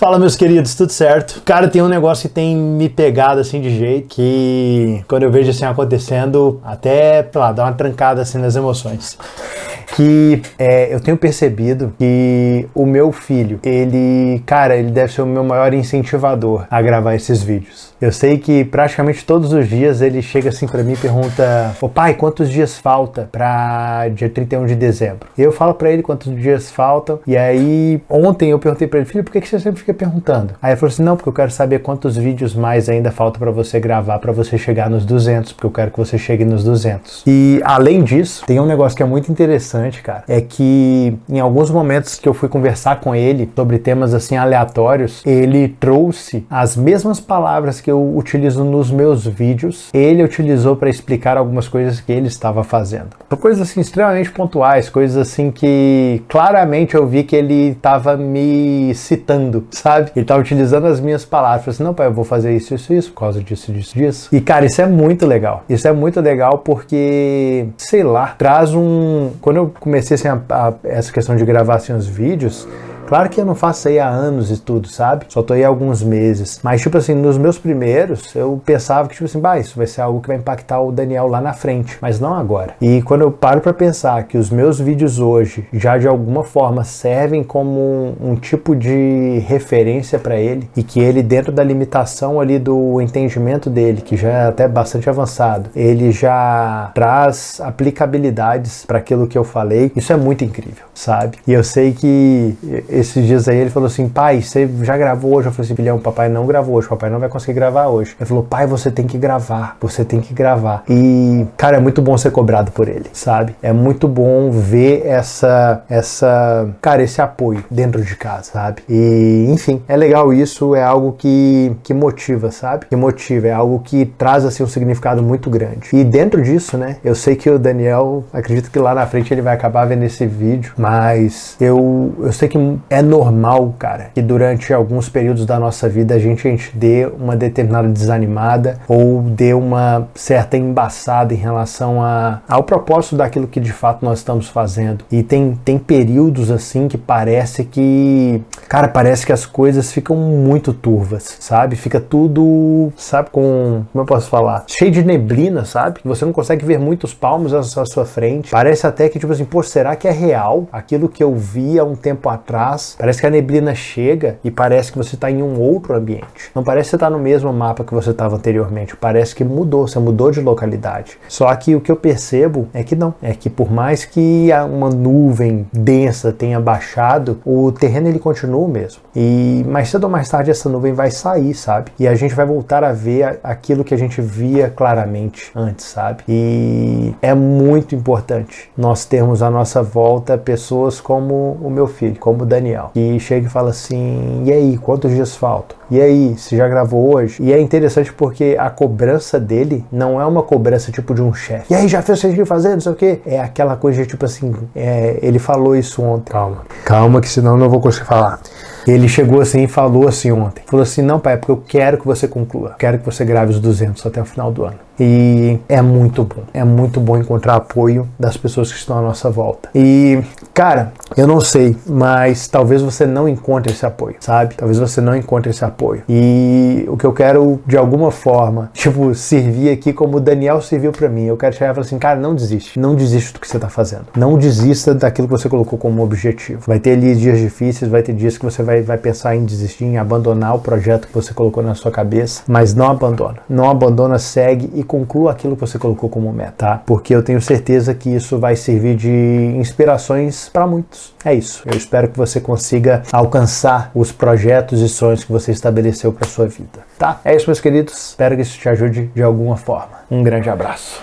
Fala, meus queridos, tudo certo? Cara, tem um negócio que tem me pegado assim de jeito que quando eu vejo assim acontecendo, até, sei lá, dá uma trancada assim nas emoções. Que é, eu tenho percebido que o meu filho, ele, cara, ele deve ser o meu maior incentivador a gravar esses vídeos. Eu sei que praticamente todos os dias ele chega assim para mim e pergunta: Ô pai, quantos dias falta para dia 31 de dezembro? Eu falo para ele quantos dias faltam. E aí, ontem eu perguntei para ele: Filho, por que você sempre fica perguntando? Aí ele falou assim: Não, porque eu quero saber quantos vídeos mais ainda falta para você gravar para você chegar nos 200, porque eu quero que você chegue nos 200. E além disso, tem um negócio que é muito interessante, cara: é que em alguns momentos que eu fui conversar com ele sobre temas assim aleatórios, ele trouxe as mesmas palavras que eu utilizo nos meus vídeos, ele utilizou para explicar algumas coisas que ele estava fazendo. Coisas assim extremamente pontuais, coisas assim que claramente eu vi que ele estava me citando, sabe? Ele estava utilizando as minhas palavras, assim, não pai, eu vou fazer isso, isso, isso, por causa disso, disso, disso. E cara, isso é muito legal. Isso é muito legal porque, sei lá, traz um... Quando eu comecei assim, a, a, essa questão de gravar assim, os vídeos, Claro que eu não faço aí há anos e tudo, sabe? Só tô aí há alguns meses. Mas, tipo assim, nos meus primeiros, eu pensava que, tipo assim, bah, isso vai ser algo que vai impactar o Daniel lá na frente, mas não agora. E quando eu paro para pensar que os meus vídeos hoje já de alguma forma servem como um, um tipo de referência para ele e que ele, dentro da limitação ali do entendimento dele, que já é até bastante avançado, ele já traz aplicabilidades para aquilo que eu falei, isso é muito incrível, sabe? E eu sei que esses dias aí ele falou assim: pai, você já gravou hoje? Eu falei assim: filhão, papai não gravou hoje, papai não vai conseguir gravar hoje. Ele falou: pai, você tem que gravar, você tem que gravar. E, cara, é muito bom ser cobrado por ele, sabe? É muito bom ver essa, essa, cara, esse apoio dentro de casa, sabe? E, enfim, é legal isso, é algo que, que motiva, sabe? Que motiva, é algo que traz, assim, um significado muito grande. E dentro disso, né, eu sei que o Daniel, acredito que lá na frente ele vai acabar vendo esse vídeo, mas eu, eu sei que é normal, cara, que durante alguns períodos da nossa vida a gente, a gente dê uma determinada desanimada ou dê uma certa embaçada em relação a, ao propósito daquilo que de fato nós estamos fazendo. E tem, tem períodos assim que parece que, cara, parece que as coisas ficam muito turvas, sabe? Fica tudo, sabe, com, como eu posso falar, cheio de neblina, sabe? Você não consegue ver muitos palmos à sua frente. Parece até que, tipo assim, pô, será que é real aquilo que eu vi há um tempo atrás? Parece que a neblina chega e parece que você está em um outro ambiente. Não parece que você está no mesmo mapa que você estava anteriormente, parece que mudou, você mudou de localidade. Só que o que eu percebo é que não, é que por mais que uma nuvem densa tenha baixado, o terreno ele continua o mesmo. E mais cedo ou mais tarde essa nuvem vai sair, sabe? E a gente vai voltar a ver aquilo que a gente via claramente antes, sabe? E é muito importante nós termos à nossa volta pessoas como o meu filho, como o Daniel, que chega e fala assim: e aí, quantos dias faltam? E aí, você já gravou hoje? E é interessante porque a cobrança dele não é uma cobrança tipo de um chefe. E aí, já fez o que tinha que fazer? Não sei o quê. É aquela coisa tipo assim: é, ele falou isso ontem. Calma, calma, que senão eu não vou conseguir falar. Ele chegou assim e falou assim ontem. Falou assim: "Não, pai, é porque eu quero que você conclua. Quero que você grave os 200 até o final do ano". E é muito bom. É muito bom encontrar apoio das pessoas que estão à nossa volta. E, cara, eu não sei, mas talvez você não encontre esse apoio, sabe? Talvez você não encontre esse apoio. E o que eu quero de alguma forma, tipo, servir aqui como o Daniel serviu para mim. Eu quero chegar e falar assim: "Cara, não desiste. Não desiste do que você tá fazendo. Não desista daquilo que você colocou como objetivo. Vai ter ali dias difíceis, vai ter dias que você vai vai, pensar em desistir, em abandonar o projeto que você colocou na sua cabeça, mas não abandona. Não abandona, segue e conclua aquilo que você colocou como meta, tá? Porque eu tenho certeza que isso vai servir de inspirações para muitos. É isso. Eu espero que você consiga alcançar os projetos e sonhos que você estabeleceu para sua vida, tá? É isso, meus queridos. Espero que isso te ajude de alguma forma. Um grande abraço.